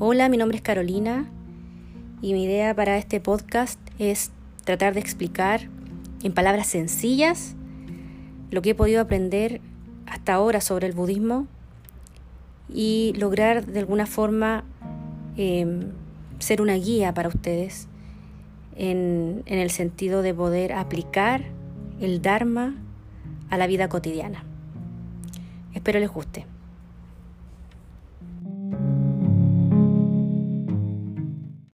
Hola, mi nombre es Carolina y mi idea para este podcast es tratar de explicar en palabras sencillas lo que he podido aprender hasta ahora sobre el budismo y lograr de alguna forma em, ser una guía para ustedes en, en el sentido de poder aplicar el Dharma a la vida cotidiana. Espero les guste.